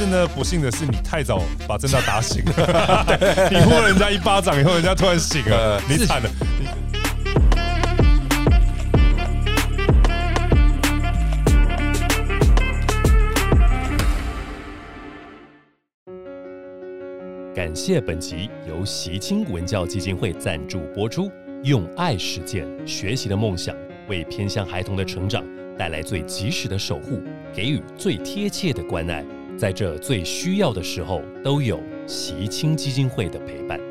但是呢，不幸的是你太早把正大打醒了，你呼了人家一巴掌以后，人家突然醒了，你惨了。感谢本集由习清文教基金会赞助播出，用爱实践学习的梦想，为偏向孩童的成长带来最及时的守护，给予最贴切的关爱，在这最需要的时候，都有习青基金会的陪伴。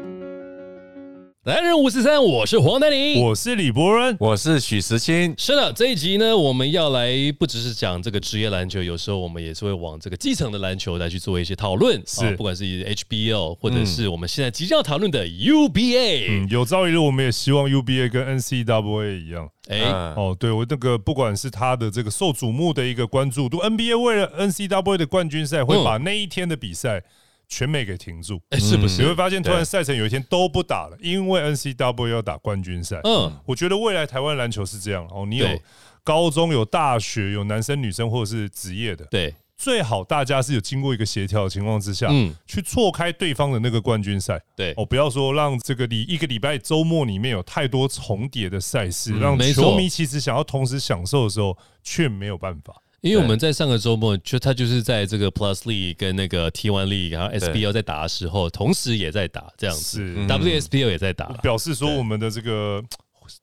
男人五四三，我是黄丹妮，我是李博仁，我是许时清。是的，这一集呢，我们要来不只是讲这个职业篮球，有时候我们也是会往这个基层的篮球来去做一些讨论，是不管是 HBL 或者是我们现在即将要讨论的 UBA。嗯，有朝一日我们也希望 UBA 跟 N C W A 一样。哎，哦，对我那个不管是他的这个受瞩目的一个关注度，NBA 为了 N C W A 的冠军赛会把那一天的比赛。全美给停住，哎，是不是？你会发现，突然赛程有一天都不打了，因为 N C W 要打冠军赛。嗯，我觉得未来台湾篮球是这样哦，你有高中、有大学、有男生、女生或者是职业的，对，最好大家是有经过一个协调的情况之下，嗯，去错开对方的那个冠军赛，对，哦，不要说让这个礼一个礼拜周末里面有太多重叠的赛事，让球迷其实想要同时享受的时候却没有办法。因为我们在上个周末，就他就是在这个 Plus League 跟那个 T One League，然后 SBL 在打的时候，同时也在打这样子，WSBL 也在打，表示说我们的这个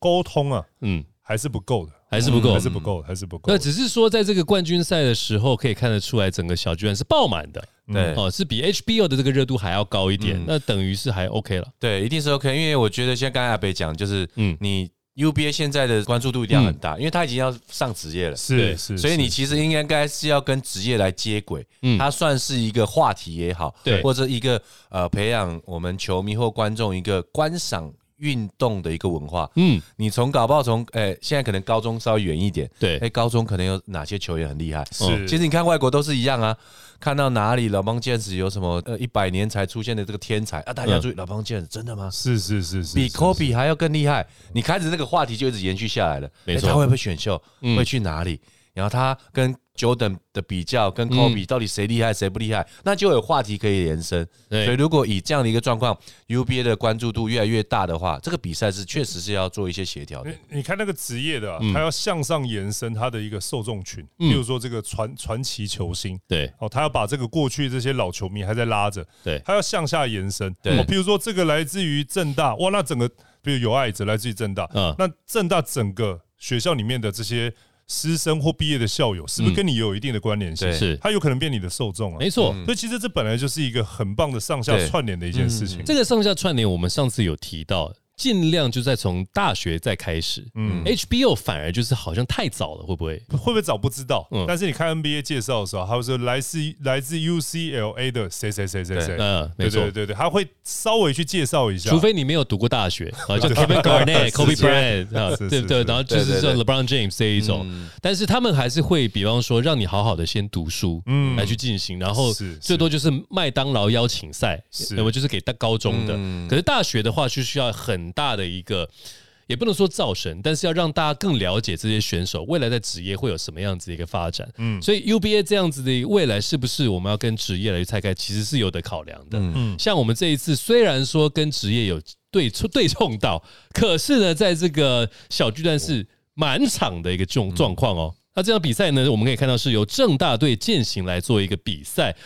沟通啊，嗯，还是不够的，还是不够，还是不够，还是不够。那只是说，在这个冠军赛的时候，可以看得出来，整个小巨人是爆满的，对，哦，是比 HBO 的这个热度还要高一点，那等于是还 OK 了，对，一定是 OK，因为我觉得像刚才阿北讲，就是嗯，你。UBA 现在的关注度一定要很大，因为他已经要上职业了，是是，所以你其实应该该是要跟职业来接轨，嗯，它算是一个话题也好，对，或者一个呃培养我们球迷或观众一个观赏运动的一个文化，嗯，你从搞不好从诶现在可能高中稍微远一点，对，诶高中可能有哪些球员很厉害，是，其实你看外国都是一样啊。看到哪里老邦健子有什么呃一百年才出现的这个天才啊？大家注意，老邦健子真的吗？是是是是，比科比还要更厉害。你开始这个话题就一直延续下来了。没错，他会不会选秀？会去哪里？然后他跟 Jordan 的比较，跟 Kobe 到底谁厉害谁不厉害？那就有话题可以延伸。所以如果以这样的一个状况，UBA 的关注度越来越大的话，这个比赛是确实是要做一些协调的。你看那个职业的，他要向上延伸他的一个受众群，比如说这个传传奇球星，对哦，他要把这个过去这些老球迷还在拉着，对，他要向下延伸。对，比如说这个来自于正大，哇，那整个比如有爱者来自于正大，嗯，那正大整个学校里面的这些。师生或毕业的校友，是不是跟你有一定的关联性？是，他有可能变你的受众啊。没错，所以其实这本来就是一个很棒的上下串联的一件事情。这个上下串联，我们上次有提到。尽量就在从大学再开始，嗯，HBO 反而就是好像太早了，会不会？会不会早不知道？嗯，但是你看 NBA 介绍的时候，他会说来自来自 UCLA 的谁谁谁谁谁，嗯，没错，对对对，他会稍微去介绍一下，除非你没有读过大学啊，就 Kevin Garnett、Kobe Bryant 啊，对对，然后就是说 LeBron James 这一种，但是他们还是会，比方说让你好好的先读书，嗯，来去进行，然后最多就是麦当劳邀请赛，那么就是给大高中的，可是大学的话就需要很。很大的一个，也不能说造神，但是要让大家更了解这些选手未来在职业会有什么样子的一个发展。嗯，所以 UBA 这样子的未来是不是我们要跟职业来去拆开，其实是有的考量的。嗯，像我们这一次虽然说跟职业有对对冲到，可是呢，在这个小巨蛋是满场的一个这种状况哦。那这场比赛呢，我们可以看到是由正大队践行来做一个比赛。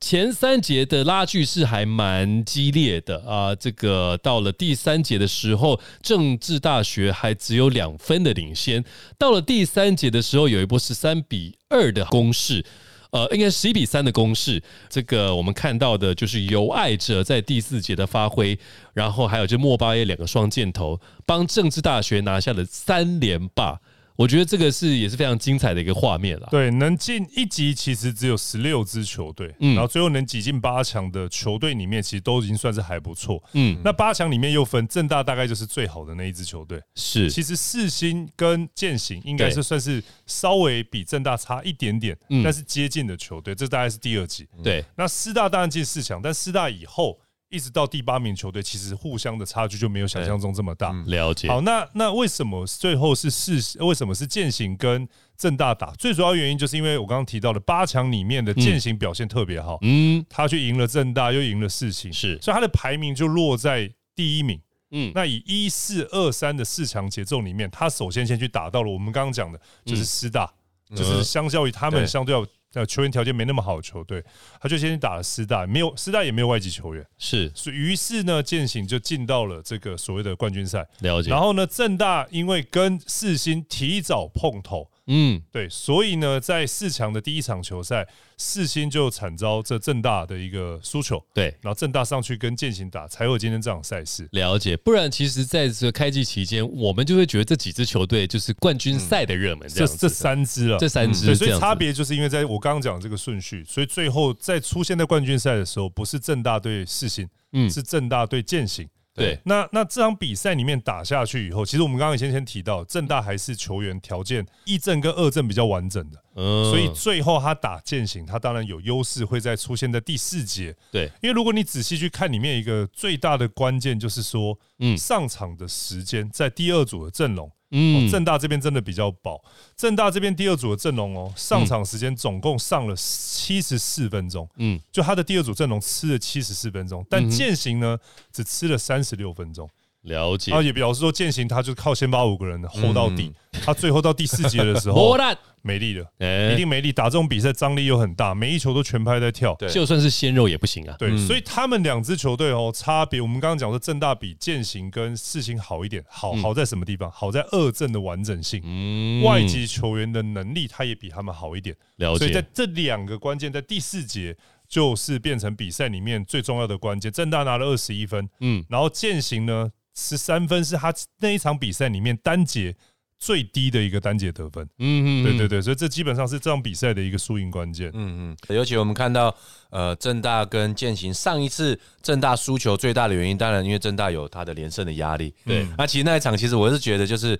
前三节的拉锯是还蛮激烈的啊，这个到了第三节的时候，政治大学还只有两分的领先。到了第三节的时候，有一波十三比二的攻势，呃，应该十一比三的攻势。这个我们看到的就是由爱者在第四节的发挥，然后还有就莫巴耶两个双箭头，帮政治大学拿下了三连霸。我觉得这个是也是非常精彩的一个画面了。对，能进一级其实只有十六支球队，嗯，然后最后能挤进八强的球队里面，其实都已经算是还不错。嗯，那八强里面又分正大，大概就是最好的那一支球队。是，其实四星跟践行应该是算是稍微比正大差一点点，但是接近的球队，这大概是第二级。对，那师大当然进四强，但师大以后一直到第八名球队，其实互相的差距就没有想象中这么大。了解。好，那那为什么最后是四？为什么是践行跟正大打？最主要原因就是因为我刚刚提到的八强里面的践行表现特别好，嗯，他去赢了正大，又赢了四行，是，所以他的排名就落在第一名。嗯，那以一四二三的四强节奏里面，他首先先去打到了我们刚刚讲的，就是师大，就是相较于他们相对要。那球员条件没那么好的球队，他就先去打了师大，没有师大也没有外籍球员，是，所以于是呢，践行就进到了这个所谓的冠军赛。了解。然后呢，正大因为跟世新提早碰头。嗯，对，所以呢，在四强的第一场球赛，四星就惨遭这正大的一个输球，对，然后正大上去跟践行打，才有今天这场赛事。了解，不然其实在这个开季期间，我们就会觉得这几支球队就是冠军赛的热门，这这三支啊，这三支，所以差别就是因为在我刚刚讲这个顺序，所以最后在出现在冠军赛的时候，不是正大对四星，嗯，是正大对践行。对，那那这场比赛里面打下去以后，其实我们刚刚先先提到，正大还是球员条件一正跟二正比较完整的，所以最后他打践行，他当然有优势，会在出现在第四节。对，因为如果你仔细去看里面一个最大的关键，就是说，嗯，上场的时间在第二组的阵容。嗯，正大这边真的比较饱。正大这边第二组的阵容哦，上场时间总共上了七十四分钟。嗯，就他的第二组阵容吃了七十四分钟，但践行呢只吃了三十六分钟。了解，而且表示说践行他就靠先把五个人 hold 到底，他最后到第四节的时候。没力了，一定没力。打这种比赛张力又很大，每一球都全拍在跳，就算是鲜肉也不行啊。对，所以他们两支球队哦，差别我们刚刚讲说正大比践行跟四星好一点，好好在什么地方？好在二阵的完整性，外籍球员的能力，他也比他们好一点。了解。所以在这两个关键，在第四节就是变成比赛里面最重要的关键。正大拿了二十一分，嗯，然后践行呢十三分，是他那一场比赛里面单节。最低的一个单节得分，嗯嗯，对对对，所以这基本上是这场比赛的一个输赢关键，嗯嗯。尤其我们看到，呃，正大跟建行上一次正大输球最大的原因，当然因为正大有他的连胜的压力，对。那其实那一场，其实我是觉得就是，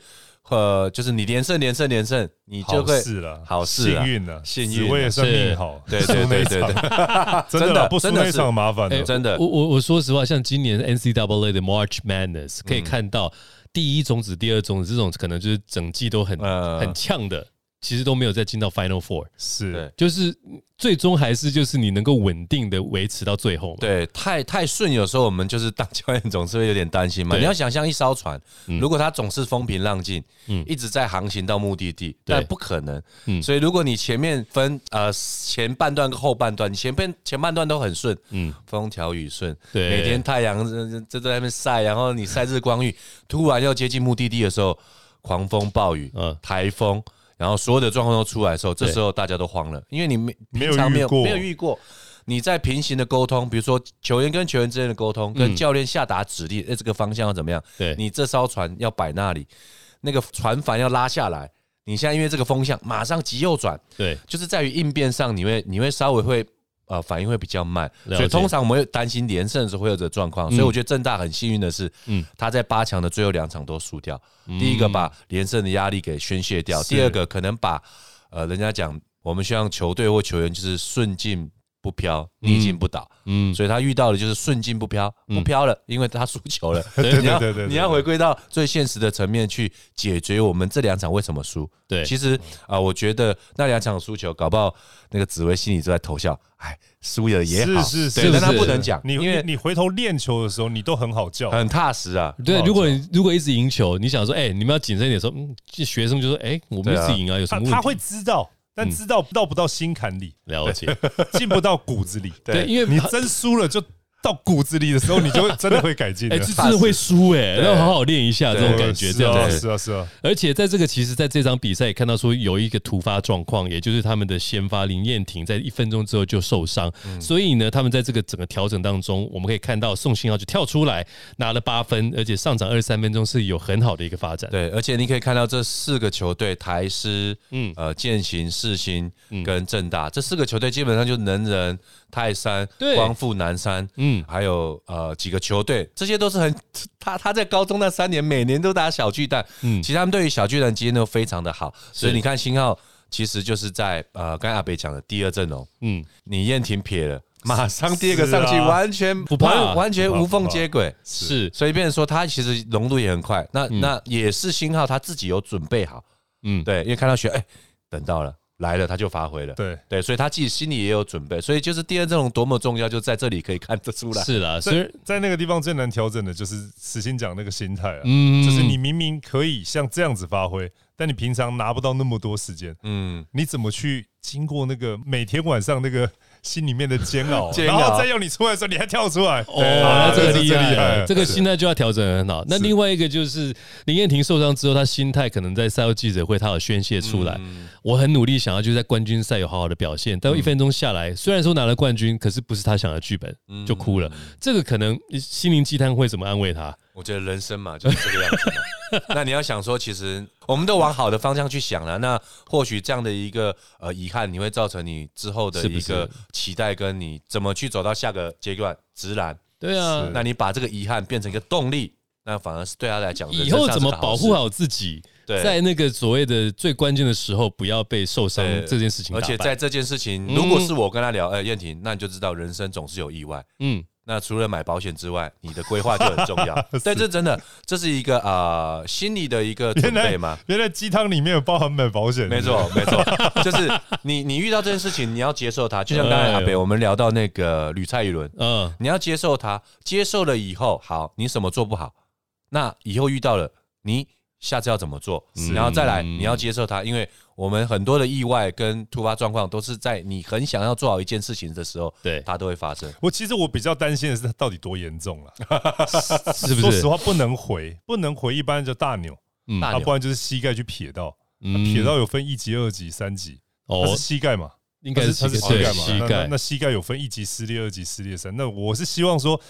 呃，就是你连胜连胜连胜，你就会好事了，好事，幸运了，幸运，我也算命好，对对对对对，真的不输那场麻烦的，真的。我我我说实话，像今年 NCAA 的 March Madness 可以看到。第一种子、第二种子这种可能就是整季都很很呛的，其实都没有再进到 Final Four，是，就是最终还是就是你能够稳定的维持到最后。对，太太顺，有时候我们就是当教练总是会有点担心嘛。你要想象一艘船，如果它总是风平浪静，嗯，一直在航行到目的地，但不可能。嗯，所以如果你前面分呃前半段跟后半段，你前边前半段都很顺，嗯，风调雨顺，对，每天太阳在在那边晒，然后你晒日光浴，突然要接近目的地的时候，狂风暴雨，嗯，台风。然后所有的状况都出来的时候，这时候大家都慌了，因为你没没有没有，没有遇过。你在平行的沟通，比如说球员跟球员之间的沟通，跟教练下达指令，哎，这个方向要怎么样？对，你这艘船要摆那里，那个船帆要拉下来。你现在因为这个风向，马上急右转。对，就是在于应变上，你会你会稍微会。呃，反应会比较慢，所以通常我们会担心连胜的时候会有这状况。所以我觉得正大很幸运的是，嗯，他在八强的最后两场都输掉。第一个把连胜的压力给宣泄掉，第二个可能把呃，人家讲我们希望球队或球员就是顺境。不飘，逆境不倒，嗯，所以他遇到的就是顺境不飘，不飘了，因为他输球了。对对对你要回归到最现实的层面去解决我们这两场为什么输。对，其实啊，我觉得那两场输球，搞不好那个紫薇心里都在偷笑。哎，输了也好，是是是，但他不能讲，你因为你回头练球的时候，你都很好叫，很踏实啊。对，如果你如果一直赢球，你想说，哎，你们要谨慎一点，说，嗯，学生就说，哎，我们一直赢啊，有什么？他会知道。但知道到不到心坎里，了解 进不到骨子里。对，因为你真输了就。到骨子里的时候，你就会真的会改进。哎，这真的会输哎，要好好练一下这种感觉，这样子是啊是啊。而且在这个其实在这场比赛也看到说有一个突发状况，也就是他们的先发林彦廷在一分钟之后就受伤，所以呢，他们在这个整个调整当中，我们可以看到宋信浩就跳出来拿了八分，而且上场二十三分钟是有很好的一个发展。对，而且你可以看到这四个球队台师、嗯呃建行、世新跟正大这四个球队基本上就能人。泰山、光复南山，嗯，还有呃几个球队，这些都是很 他他在高中那三年，每年都打小巨蛋，嗯，其实他们对于小巨蛋基因都非常的好，所以你看新浩其实就是在呃刚才阿北讲的第二阵容，嗯，你燕婷撇了，马上第二个上去，完全不怕，完全无缝接轨，是，所以变成说他其实融入也很快。那那也是新号，他自己有准备好，嗯，对，因为看到学，哎，等到了。来了他就发挥了，对对，所以他自己心里也有准备，所以就是第二阵容多么重要，就在这里可以看得出来。是啦，所以在那个地方最难调整的就是实心讲那个心态啊，嗯，就是你明明可以像这样子发挥，但你平常拿不到那么多时间，嗯，你怎么去经过那个每天晚上那个？心里面的煎熬，然后再要你出来的时候，你还跳出来，哦，那这个厉害，这个心态就要调整很好。那另外一个就是林彦廷受伤之后，他心态可能在赛后记者会，他有宣泄出来。我很努力想要就在冠军赛有好好的表现，但一分钟下来，虽然说拿了冠军，可是不是他想的剧本，就哭了。这个可能心灵鸡汤会怎么安慰他？我觉得人生嘛就是这个样子嘛。那你要想说，其实我们都往好的方向去想了。那或许这样的一个呃遗憾，你会造成你之后的一个期待，跟你怎么去走到下个阶段，直然。对啊，那你把这个遗憾变成一个动力，那反而是对他来讲，以后怎么保护好自己，在那个所谓的最关键的时候，不要被受伤这件事情。而且在这件事情，如果是我跟他聊，哎，燕婷，那你就知道人生总是有意外。嗯。那除了买保险之外，你的规划就很重要。但这真的，这是一个啊心理的一个准备吗？原来鸡汤里面有包含买保险，没错没错，就是你你遇到这件事情，你要接受它。就像刚才阿北我们聊到那个吕蔡一伦，嗯，你要接受它，接受了以后，好，你什么做不好，那以后遇到了，你下次要怎么做？然后再来，你要接受它，因为。我们很多的意外跟突发状况，都是在你很想要做好一件事情的时候，对它都会发生。我其实我比较担心的是它到底多严重了，是不是？说实话，不能回，不能回，一般就大扭，大不然就是膝盖去撇到，撇到有分一级、二级、三级，哦，是膝盖嘛？应该是它是膝盖嘛？那那膝盖有分一级撕裂、二级撕裂、三。那我是希望说。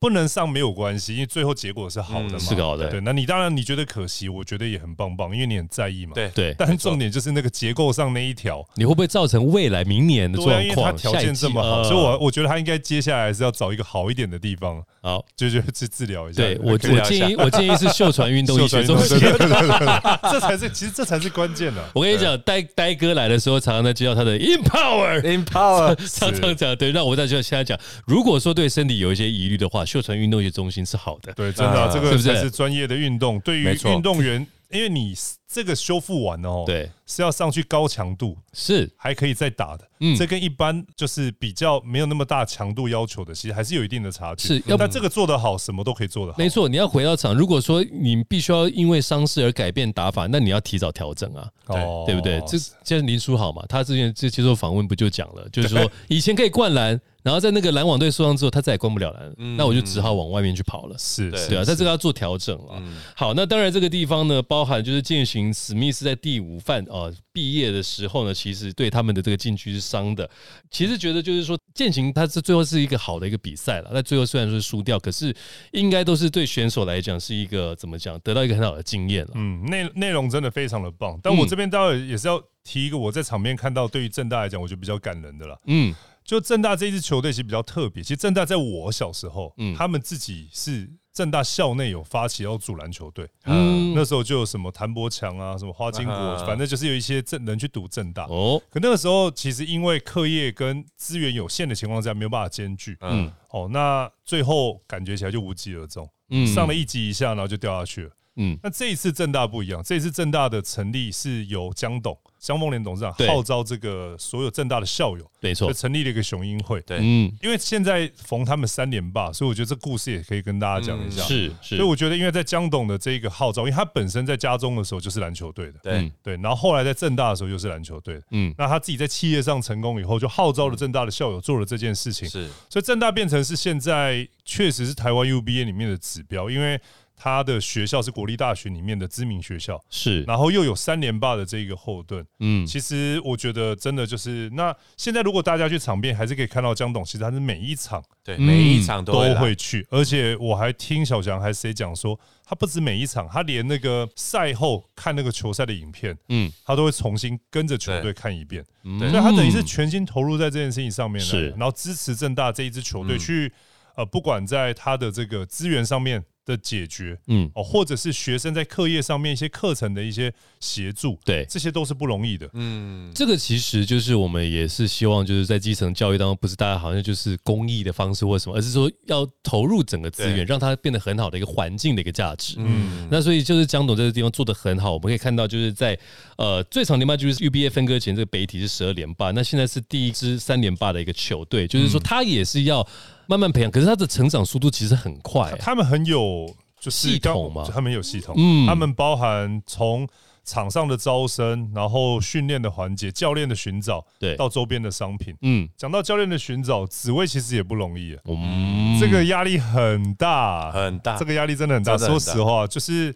不能上没有关系，因为最后结果是好的嘛。是好的，对。那你当然你觉得可惜，我觉得也很棒棒，因为你很在意嘛。对对。但重点就是那个结构上那一条，你会不会造成未来明年的状况？因为他条件这么好，所以我我觉得他应该接下来是要找一个好一点的地方，好，就就去治疗一下。对我我建议 我建议是秀传运动医学中心，这才是其实这才是关键的。我跟你讲，呆呆哥来的时候，常常在介绍他的 Empower Empower，常常讲对。那我在就现在讲，如果说对身体有一些疑虑的话，秀传运动医学中。心是好的，对，真的，这个才是专业的运动。对于运动员，因为你这个修复完哦，对，是要上去高强度，是还可以再打的。嗯，这跟一般就是比较没有那么大强度要求的，其实还是有一定的差距。是，要但这个做得好，什么都可以做得好。没错，你要回到场，如果说你必须要因为伤势而改变打法，那你要提早调整啊，对对不对？这现在林书豪嘛，他之前这接受访问不就讲了，就是说以前可以灌篮。然后在那个篮网队受伤之后，他再也关不了篮，那我就只好往外面去跑了。是，对啊，在这个要做调整了。好，那当然这个地方呢，包含就是进行史密斯在第五犯啊毕业的时候呢，其实对他们的这个禁区是伤的。其实觉得就是说践行他是最后是一个好的一个比赛了。那最后虽然说是输掉，可是应该都是对选手来讲是一个怎么讲，得到一个很好的经验了。嗯，内内容真的非常的棒。但我这边当然也是要提一个我在场面看到对于正大来讲，我觉得比较感人的了。嗯。就正大这支球队其实比较特别。其实正大在我小时候，嗯，他们自己是正大校内有发起要组篮球队，嗯，那时候就有什么谭伯强啊，什么花金国，反正就是有一些正人去赌正大。哦，可那个时候其实因为课业跟资源有限的情况下，没有办法兼具。嗯，哦，那最后感觉起来就无疾而终。嗯，上了一级以下，然后就掉下去了。嗯，那这一次正大不一样，这一次正大的成立是由江董。江丰联董事长号召这个所有正大的校友，没错，成立了一个雄鹰会。对，嗯，因为现在逢他们三连霸，所以我觉得这故事也可以跟大家讲一下。是是，所以我觉得，因为在江董的这个号召，因为他本身在家中的时候就是篮球队的，对。对，然后后来在正大的时候又是篮球队，嗯，那他自己在企业上成功以后，就号召了正大的校友做了这件事情。是，所以正大变成是现在确实是台湾 UBA 里面的指标，因为。他的学校是国立大学里面的知名学校，是，然后又有三连霸的这个后盾，嗯，其实我觉得真的就是那现在如果大家去场边，还是可以看到江董，其实他是每一场对每一场都会去，而且我还听小强还是谁讲说，他不止每一场，他连那个赛后看那个球赛的影片，嗯，他都会重新跟着球队看一遍，所以他等于是全心投入在这件事情上面，是，然后支持正大这一支球队去，呃，不管在他的这个资源上面。的解决，嗯，哦，或者是学生在课业上面一些课程的一些协助，对，这些都是不容易的，嗯，这个其实就是我们也是希望就是在基层教育当中，不是大家好像就是公益的方式或什么，而是说要投入整个资源，让它变得很好的一个环境的一个价值，嗯，那所以就是江董这个地方做的很好，我们可以看到就是在呃最长连霸就是 UBA 分割前这个北体是十二连霸，那现在是第一支三连霸的一个球队，就是说他也是要。慢慢培养，可是他的成长速度其实很快。他们很有就系统嘛，他们有系统。嗯，他们包含从场上的招生，然后训练的环节，教练的寻找，对，到周边的商品。嗯，讲到教练的寻找，紫薇其实也不容易。嗯，这个压力很大，很大，这个压力真的很大。说实话，就是。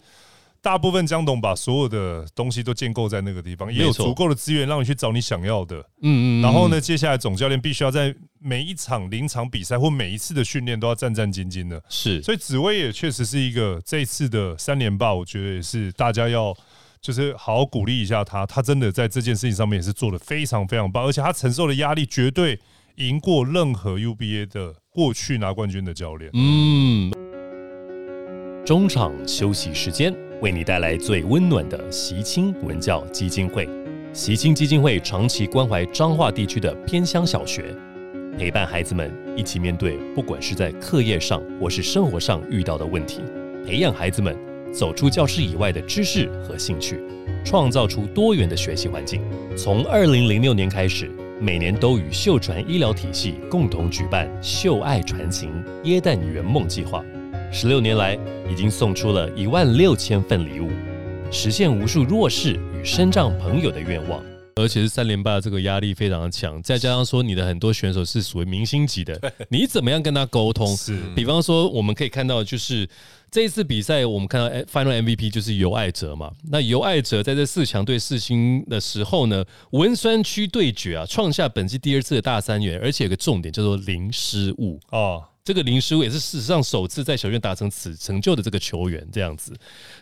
大部分江董把所有的东西都建构在那个地方，也有足够的资源让你去找你想要的。嗯嗯。然后呢，接下来总教练必须要在每一场临场比赛或每一次的训练都要战战兢兢的。是。所以紫薇也确实是一个这一次的三连霸，我觉得也是大家要就是好好鼓励一下他。他真的在这件事情上面也是做的非常非常棒，而且他承受的压力绝对赢过任何 UBA 的过去拿冠军的教练。嗯。中场休息时间。为你带来最温暖的习青文教基金会。习青基金会长期关怀彰化地区的偏乡小学，陪伴孩子们一起面对不管是在课业上或是生活上遇到的问题，培养孩子们走出教室以外的知识和兴趣，创造出多元的学习环境。从二零零六年开始，每年都与秀传医疗体系共同举办“秀爱传情耶诞圆梦计划”。十六年来，已经送出了一万六千份礼物，实现无数弱势与身障朋友的愿望。而且是三连霸，这个压力非常的强，再加上说你的很多选手是属于明星级的，你怎么样跟他沟通？是，比方说我们可以看到，就是这一次比赛，我们看到 Final MVP 就是尤爱哲嘛。那尤爱哲在这四强对四星的时候呢，文山区对决啊，创下本季第二次的大三元，而且有个重点叫做零失误哦。这个林书也是事实上首次在小院达成此成就的这个球员，这样子，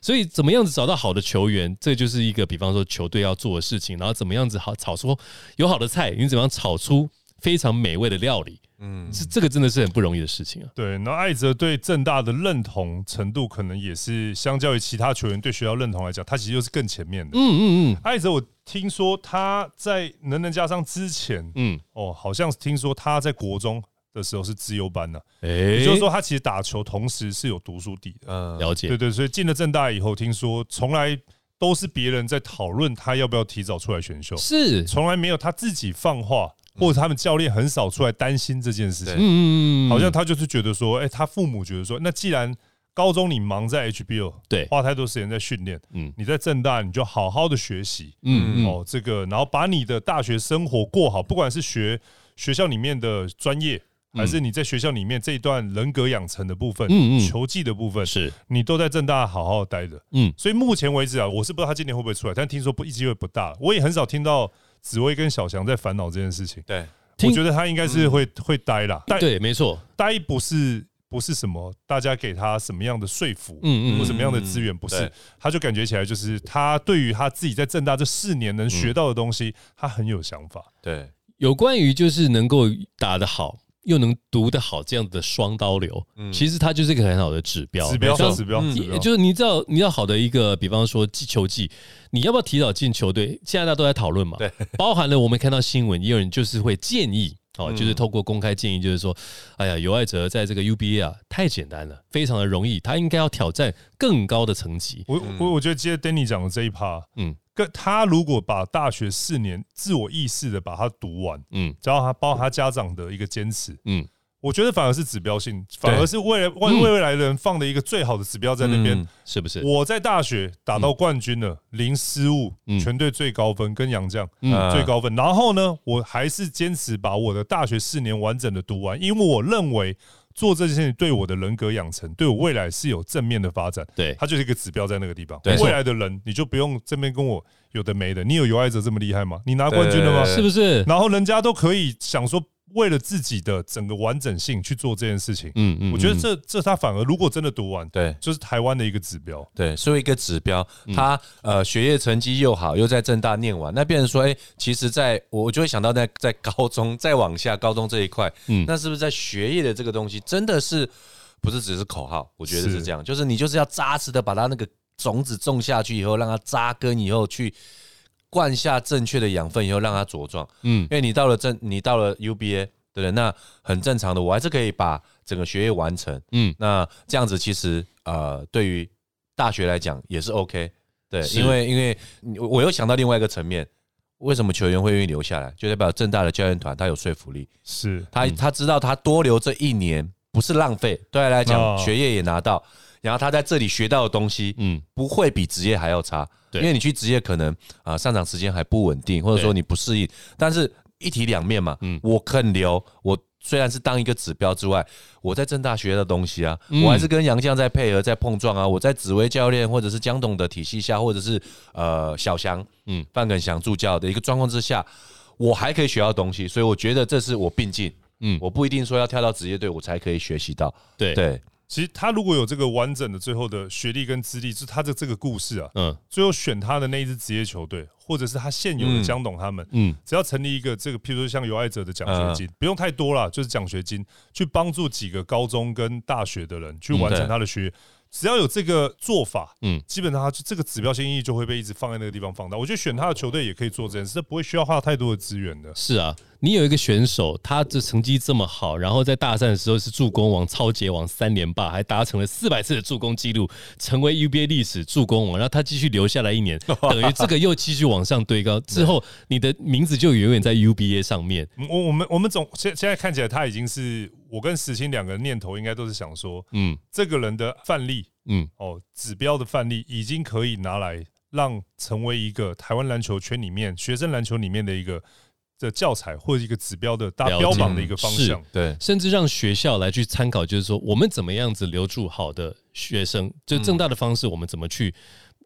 所以怎么样子找到好的球员，这就是一个比方说球队要做的事情，然后怎么样子好炒出有好的菜，你怎么样炒出非常美味的料理，嗯，这这个真的是很不容易的事情啊。对，然后艾泽对正大的认同程度，可能也是相较于其他球员对学校认同来讲，他其实又是更前面的。嗯嗯嗯，艾泽，我听说他在能能加上之前，嗯，哦，好像听说他在国中。的时候是自由班呢，也就是说他其实打球同时是有读书底的，嗯，了解，对对，所以进了正大以后，听说从来都是别人在讨论他要不要提早出来选秀，是从来没有他自己放话，或者他们教练很少出来担心这件事情，嗯好像他就是觉得说，哎，他父母觉得说，那既然高中你忙在 HBO，对，花太多时间在训练，嗯，你在正大你就好好的学习，嗯嗯，哦，这个，然后把你的大学生活过好，不管是学学校里面的专业。还是你在学校里面这一段人格养成的部分，嗯嗯，球技的部分，是你都在正大好好待着，嗯，所以目前为止啊，我是不知道他今年会不会出来，但听说不机会不大，我也很少听到紫薇跟小翔在烦恼这件事情。对，我觉得他应该是会会待啦。对，没错，待不是不是什么大家给他什么样的说服，嗯嗯，或什么样的资源，不是，他就感觉起来就是他对于他自己在正大这四年能学到的东西，他很有想法。对，有关于就是能够打得好。又能读得好，这样的双刀流，其实它就是一个很好的指标。指标，指标，就是你知道，你要好的一个，比方说击球技，你要不要提早进球队？现在大家都在讨论嘛。对，包含了我们看到新闻，也有人就是会建议，哦，就是透过公开建议，就是说，哎呀，尤爱哲在这个 UBA 啊，太简单了，非常的容易，他应该要挑战更高的层级。我我我觉得接着 Danny 讲的这一趴，嗯。他如果把大学四年自我意识的把它读完，嗯，只要他包括他家长的一个坚持，嗯，我觉得反而是指标性，反而是未来为为未来的人放的一个最好的指标在那边，是不是？我在大学打到冠军了，零失误，全队最高分，跟杨绛最高分，然后呢，我还是坚持把我的大学四年完整的读完，因为我认为。做这件事情对我的人格养成，对我未来是有正面的发展。对，它就是一个指标在那个地方。对，未来的人你就不用这边跟我有的没的。你有尤爱者这么厉害吗？你拿冠军了吗？是不是？然后人家都可以想说。为了自己的整个完整性去做这件事情，嗯嗯，我觉得这这他反而如果真的读完，对，就是台湾的一个指标，对，所以一个指标，他呃学业成绩又好，又在正大念完，那变成说，哎，其实在我就会想到在在高中再往下高中这一块，嗯，那是不是在学业的这个东西真的是不是只是口号，我觉得是这样，就是你就是要扎实的把它那个种子种下去以后，让它扎根以后去灌下正确的养分以后，让它茁壮。嗯，因为你到了正，你到了 UBA，对不对？那很正常的，我还是可以把整个学业完成。嗯，那这样子其实呃，对于大学来讲也是 OK。对，因为因为我又想到另外一个层面。为什么球员会愿意留下来？就代表正大的教练团他有说服力，是他他知道他多留这一年不是浪费，对他来讲学业也拿到，然后他在这里学到的东西，嗯，不会比职业还要差。因为你去职业可能啊上场时间还不稳定，或者说你不适应，但是一体两面嘛，嗯，我肯留我。虽然是当一个指标之外，我在正大学的东西啊，我还是跟杨绛在配合，在碰撞啊。我在紫薇教练或者是江董的体系下，或者是呃小翔、嗯范耿翔助教的一个状况之下，我还可以学到东西。所以我觉得这是我并进，嗯，我不一定说要跳到职业队我才可以学习到。对对，其实他如果有这个完整的最后的学历跟资历，是他的这个故事啊，嗯，最后选他的那一支职业球队。或者是他现有的江董他们，嗯，只要成立一个这个，譬如说像有爱者的奖学金，不用太多了，就是奖学金去帮助几个高中跟大学的人去完成他的学。只要有这个做法，嗯，基本上他这个指标性意义就会被一直放在那个地方放大。我觉得选他的球队也可以做这件事，不会需要花太多的资源的。是啊，你有一个选手，他的成绩这么好，然后在大赛的时候是助攻王、超节王三连霸，还达成了四百次的助攻记录，成为 UBA 历史助攻王。然后他继续留下来一年，等于这个又继续往上堆高，之后你的名字就永远在 UBA 上面。我我们我们总现现在看起来他已经是。我跟石青两个念头应该都是想说，嗯，这个人的范例，嗯，哦，指标的范例已经可以拿来让成为一个台湾篮球圈里面学生篮球里面的一个的教材或者一个指标的大标榜的一个方向，对，甚至让学校来去参考，就是说我们怎么样子留住好的学生，就正大的方式，我们怎么去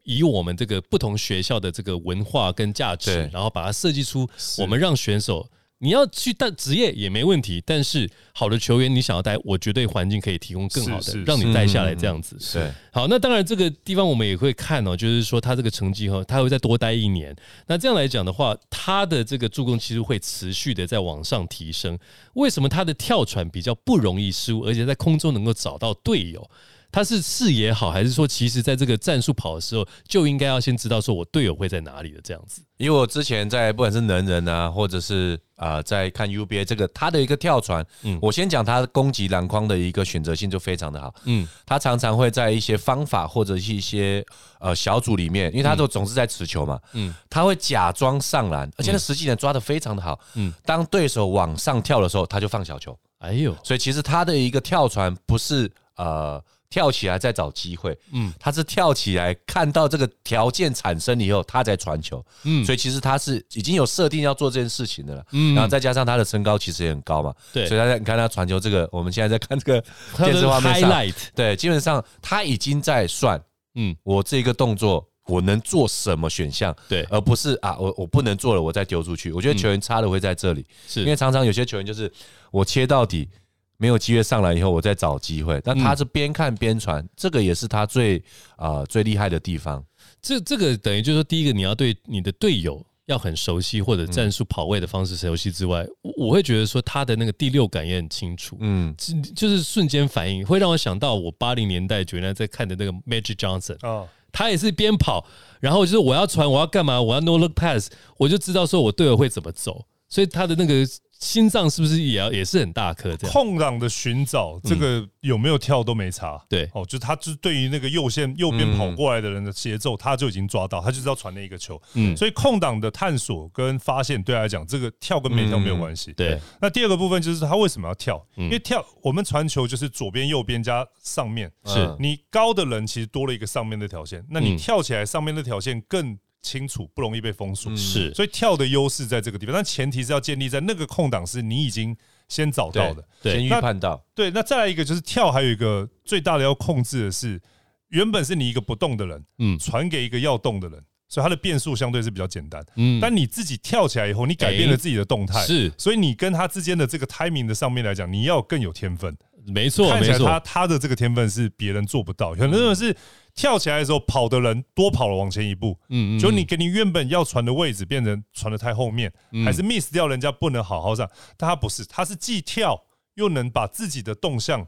以我们这个不同学校的这个文化跟价值，然后把它设计出我们让选手。你要去带职业也没问题，但是好的球员你想要带，我绝对环境可以提供更好的，让你带下来这样子。是好，那当然这个地方我们也会看哦，就是说他这个成绩哈，他会再多待一年。那这样来讲的话，他的这个助攻其实会持续的在往上提升。为什么他的跳传比较不容易失误，而且在空中能够找到队友？他是视野好，还是说其实在这个战术跑的时候就应该要先知道说我队友会在哪里的这样子？因为我之前在不管是能人啊，或者是啊在看 UBA 这个他的一个跳传，嗯，我先讲他攻击篮筐的一个选择性就非常的好，嗯，他常常会在一些方法或者是一些呃小组里面，因为他都总是在持球嘛，嗯，他会假装上篮，而且他实际呢抓的非常的好，嗯，当对手往上跳的时候，他就放小球，哎呦，所以其实他的一个跳传不是呃。跳起来再找机会，嗯，他是跳起来看到这个条件产生以后，他才传球，嗯，所以其实他是已经有设定要做这件事情的了，嗯，然后再加上他的身高其实也很高嘛，对，所以他在你看他传球这个，我们现在在看这个电视画面上，对，基本上他已经在算，嗯，我这个动作我能做什么选项，对，而不是啊，我我不能做了，我再丢出去。我觉得球员差的会在这里，是。因为常常有些球员就是我切到底。没有机会上来以后，我再找机会。但他是边看边传，这个也是他最啊最厉害的地方。这这个等于就是说，第一个你要对你的队友要很熟悉，或者战术跑位的方式熟悉之外，我会觉得说他的那个第六感也很清楚。嗯，就是瞬间反应，会让我想到我八零年代九年在看的那个 Magic Johnson 啊，他也是边跑，然后就是我要传，我要干嘛，我要 No Look Pass，我就知道说我队友会怎么走，所以他的那个。心脏是不是也要也是很大颗？这样空档的寻找，这个有没有跳都没差。对，哦，就他就是对于那个右线右边跑过来的人的节奏，他就已经抓到，他就知道传那一个球。嗯，所以空档的探索跟发现，对他来讲，这个跳跟没跳没有关系。对，那第二个部分就是他为什么要跳？因为跳我们传球就是左边、右边加上面。是你高的人其实多了一个上面那条线，那你跳起来上面那条线更。清楚不容易被封锁，是，所以跳的优势在这个地方，但前提是要建立在那个空档是你已经先找到的，先预判到。对，那再来一个就是跳，还有一个最大的要控制的是，原本是你一个不动的人，嗯，传给一个要动的人，所以它的变数相对是比较简单，嗯，但你自己跳起来以后，你改变了自己的动态，是，所以你跟他之间的这个 timing 的上面来讲，你要更有天分，没错，没错，他他的这个天分是别人做不到，很多人是。跳起来的时候，跑的人多跑了往前一步，嗯嗯，就你给你原本要传的位置变成传的太后面，还是 miss 掉人家不能好好上，但他不是，他是既跳又能把自己的动向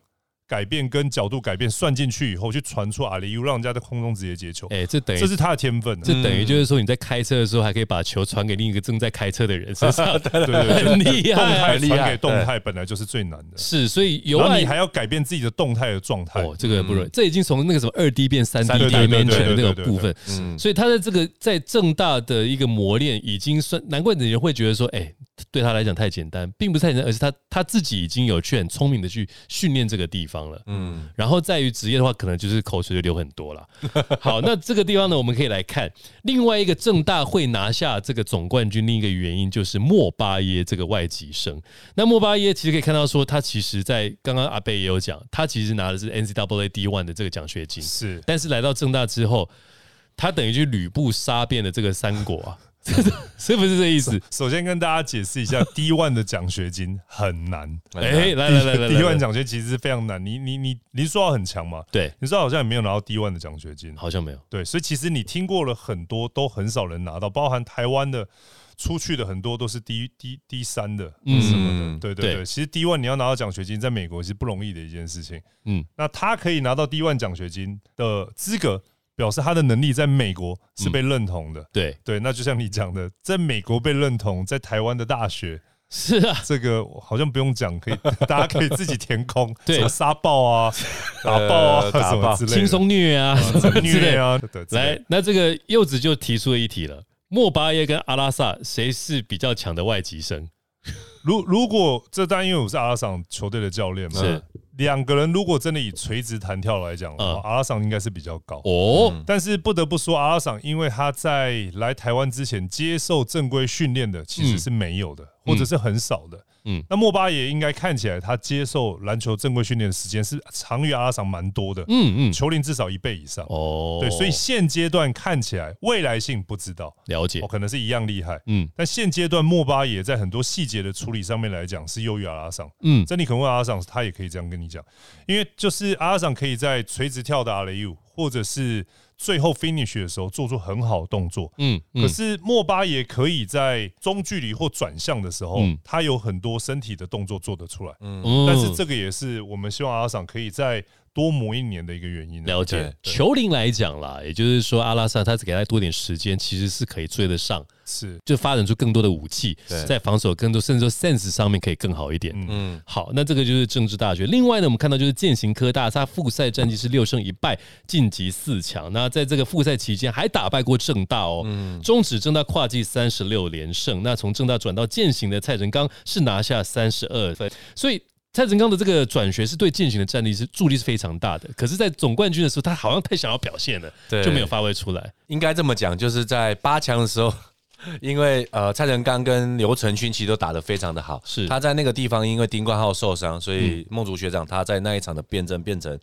改变跟角度改变算进去以后，去传出阿里 U，让人家在空中直接接球。哎，这等于这是他的天分。这等于就是说，你在开车的时候，还可以把球传给另一个正在开车的人身上。对对对，很厉害，传给动态本来就是最难的。是，所以有你还要改变自己的动态的状态。哦，这个不容易。这已经从那个什么二 D 变三 D dimension 的那个部分。嗯，所以他的这个在正大的一个磨练，已经算难怪你会觉得说，哎。对他来讲太简单，并不是太简单，而是他他自己已经有去很聪明的去训练这个地方了。嗯，然后在于职业的话，可能就是口水就流很多了。好，那这个地方呢，我们可以来看另外一个正大会拿下这个总冠军，另一个原因就是莫巴耶这个外籍生。那莫巴耶其实可以看到说，他其实在刚刚阿贝也有讲，他其实拿的是 NCAA D one 的这个奖学金，是，但是来到正大之后，他等于就吕布杀遍了这个三国啊。是不是这意思？首先跟大家解释一下，D one 的奖学金很难。哎，来来来来，D one 奖学金其实非常难。你你你，你说到很强嘛？对，你说好像也没有拿到 D one 的奖学金，好像没有。对，所以其实你听过了很多，都很少人拿到，包含台湾的出去的很多都是 D D D 三的什么的。对对对，其实 D one 你要拿到奖学金，在美国是不容易的一件事情。嗯，那他可以拿到 D one 奖学金的资格。表示他的能力在美国是被认同的，对。对，那就像你讲的，在美国被认同，在台湾的大学是啊，这个好像不用讲，可以 大家可以自己填空，对，杀爆啊，打爆啊，什么之类，轻松虐啊，虐啊，来，那这个柚子就提出了一题了，莫巴耶跟阿拉萨谁是比较强的外籍生？如如果这单因为我是阿拉桑球队的教练嘛，是。两个人如果真的以垂直弹跳来讲，阿拉桑应该是比较高哦。但是不得不说，阿拉桑因为他在来台湾之前接受正规训练的其实是没有的，或者是很少的。嗯，那莫巴也应该看起来，他接受篮球正规训练的时间是长于阿拉桑蛮多的。嗯嗯，球龄至少一倍以上。哦，对，所以现阶段看起来未来性不知道，了解，可能是一样厉害。嗯，但现阶段莫巴也在很多细节的处理上面来讲是优于阿拉桑。嗯，这你可能问阿拉桑，他也可以这样跟你讲，因为就是阿拉桑可以在垂直跳的阿雷 U，或者是。最后 finish 的时候做出很好的动作，嗯，可是莫巴也可以在中距离或转向的时候，他有很多身体的动作做得出来，嗯，但是这个也是我们希望阿桑可以在。多磨一年的一个原因。了解球龄来讲啦，也就是说阿拉萨他只给他多点时间，其实是可以追得上，是就发展出更多的武器，在防守更多，甚至说 sense 上面可以更好一点。嗯，好，那这个就是政治大学。另外呢，我们看到就是践行科大，他复赛战绩是六胜一败，晋级四强。那在这个复赛期间还打败过正大哦，终止正大跨季三十六连胜。那从正大转到践行的蔡仁刚是拿下三十二分，所以。蔡成刚的这个转学是对践行的战力是助力是非常大的，可是，在总冠军的时候，他好像太想要表现了，就没有发挥出来。应该这么讲，就是在八强的时候，因为呃，蔡成刚跟刘承勋其实都打得非常的好，是他在那个地方因为丁冠浩受伤，所以孟竹学长他在那一场的辩证变成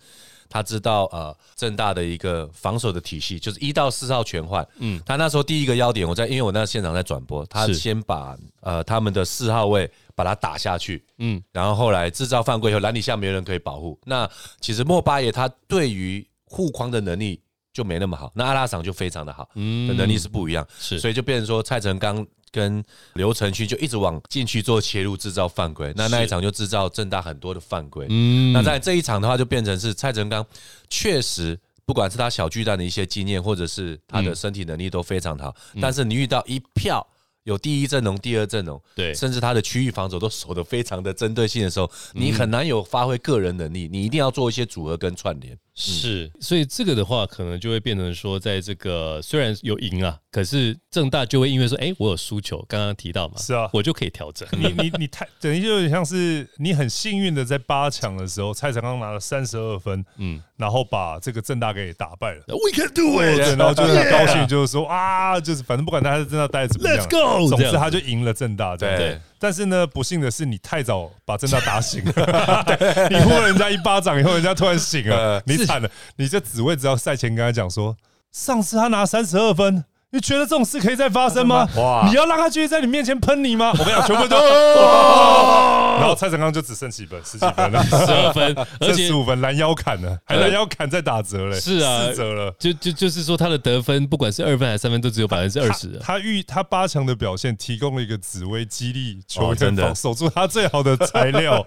他知道呃正大的一个防守的体系，就是一到四号全换。嗯，他那时候第一个要点，我在因为我那现场在转播，他先把呃他们的四号位。把他打下去，嗯，然后后来制造犯规以后，篮底下没有人可以保护。那其实莫巴耶他对于护框的能力就没那么好，那阿拉桑就非常的好，嗯，能力是不一样，是，所以就变成说蔡成刚跟刘承勋就一直往禁区做切入，制造犯规。那那一场就制造正大很多的犯规。嗯，那在这一场的话，就变成是蔡成刚确实不管是他小巨蛋的一些经验，或者是他的身体能力都非常好，但是你遇到一票。有第一阵容、第二阵容，对，甚至他的区域防守都守得非常的针对性的时候，你很难有发挥个人能力，你一定要做一些组合跟串联。是，所以这个的话，可能就会变成说，在这个虽然有赢啊，可是正大就会因为说，哎，我有输球，刚刚提到嘛，是啊，我就可以调整。你你你太等于就有点像是你很幸运的在八强的时候，蔡成刚拿了三十二分，嗯，然后把这个正大给打败了。We can do it，然后就很高兴，就是说啊，就是反正不管他是正大待怎么样，Let's go，总之他就赢了正大，对。但是呢，不幸的是，你太早把正大打醒了。你呼了人家一巴掌以后，人家突然醒了，你惨了。你这紫薇只要赛前跟他讲说，上次他拿三十二分。你觉得这种事可以再发生吗？哇！你要让他继续在你面前喷你吗？我跟你讲，全部都。然后蔡成刚就只剩几分，十几分了，十二分，而且十五分拦腰砍了，还拦腰砍在打折嘞。是啊，四折了。就就就是说，他的得分不管是二分还是三分，都只有百分之二十。他预他八强的表现提供了一个紫薇激励球员守住他最好的材料。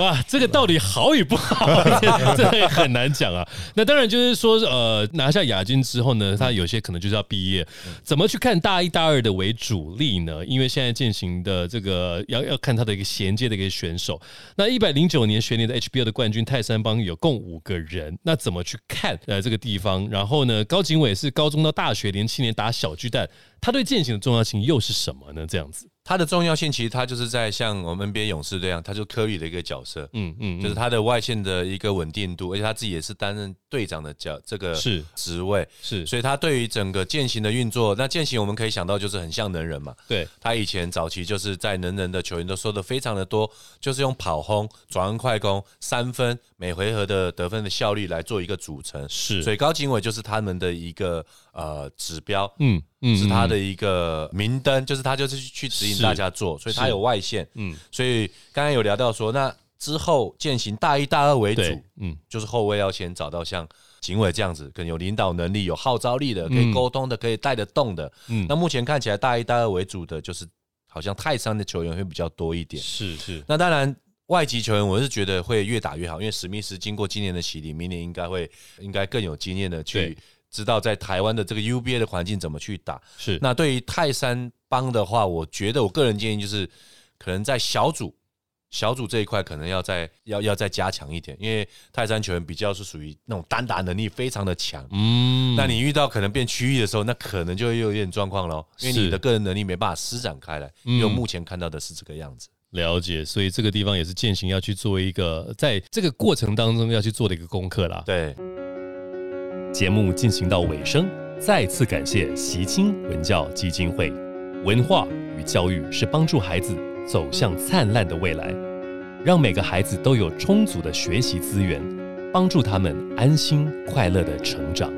哇，这个到底好与不好，这也很难讲啊。那当然就是说，呃，拿下亚军之后呢，他有些可能就是要毕业，怎么去看大一、大二的为主力呢？因为现在进行的这个要要看他的一个衔接的一个选手。那一百零九年学年的 HBO 的冠军泰山帮有共五个人，那怎么去看呃这个地方？然后呢，高景伟是高中到大学连七年打小巨蛋，他对践行的重要性又是什么呢？这样子。它的重要性其实它就是在像我们 NBA 勇士这样，他就科里的一个角色，嗯嗯，就是他的外线的一个稳定度，而且他自己也是担任队长的角这个是。职位，是，所以他对于整个践行的运作，那践行我们可以想到就是很像能人嘛，对，他以前早期就是在能人的球员都说的非常的多，就是用跑轰、转弯快攻、三分每回合的得分的效率来做一个组成，是，所以高景伟就是他们的一个呃指标，嗯。是他的一个明灯，就是他就是去指引大家做，所以他有外线。嗯，所以刚刚有聊到说，那之后践行大一、大二为主，嗯，就是后卫要先找到像警委这样子，更有领导能力、有号召力的，可以沟通的，可以带得动的。嗯，那目前看起来大一、大二为主的，就是好像泰山的球员会比较多一点。是是，那当然外籍球员，我是觉得会越打越好，因为史密斯经过今年的洗礼，明年应该会应该更有经验的去。知道在台湾的这个 UBA 的环境怎么去打。是。那对于泰山帮的话，我觉得我个人建议就是，可能在小组小组这一块可能要再要要再加强一点，因为泰山球员比较是属于那种单打能力非常的强，嗯，那你遇到可能变区域的时候，那可能就会有点状况喽，因为你的个人能力没办法施展开来，因为目前看到的是这个样子。了解，所以这个地方也是践行要去做一个在这个过程当中要去做的一个功课啦。对。节目进行到尾声，再次感谢习清文教基金会。文化与教育是帮助孩子走向灿烂的未来，让每个孩子都有充足的学习资源，帮助他们安心快乐的成长。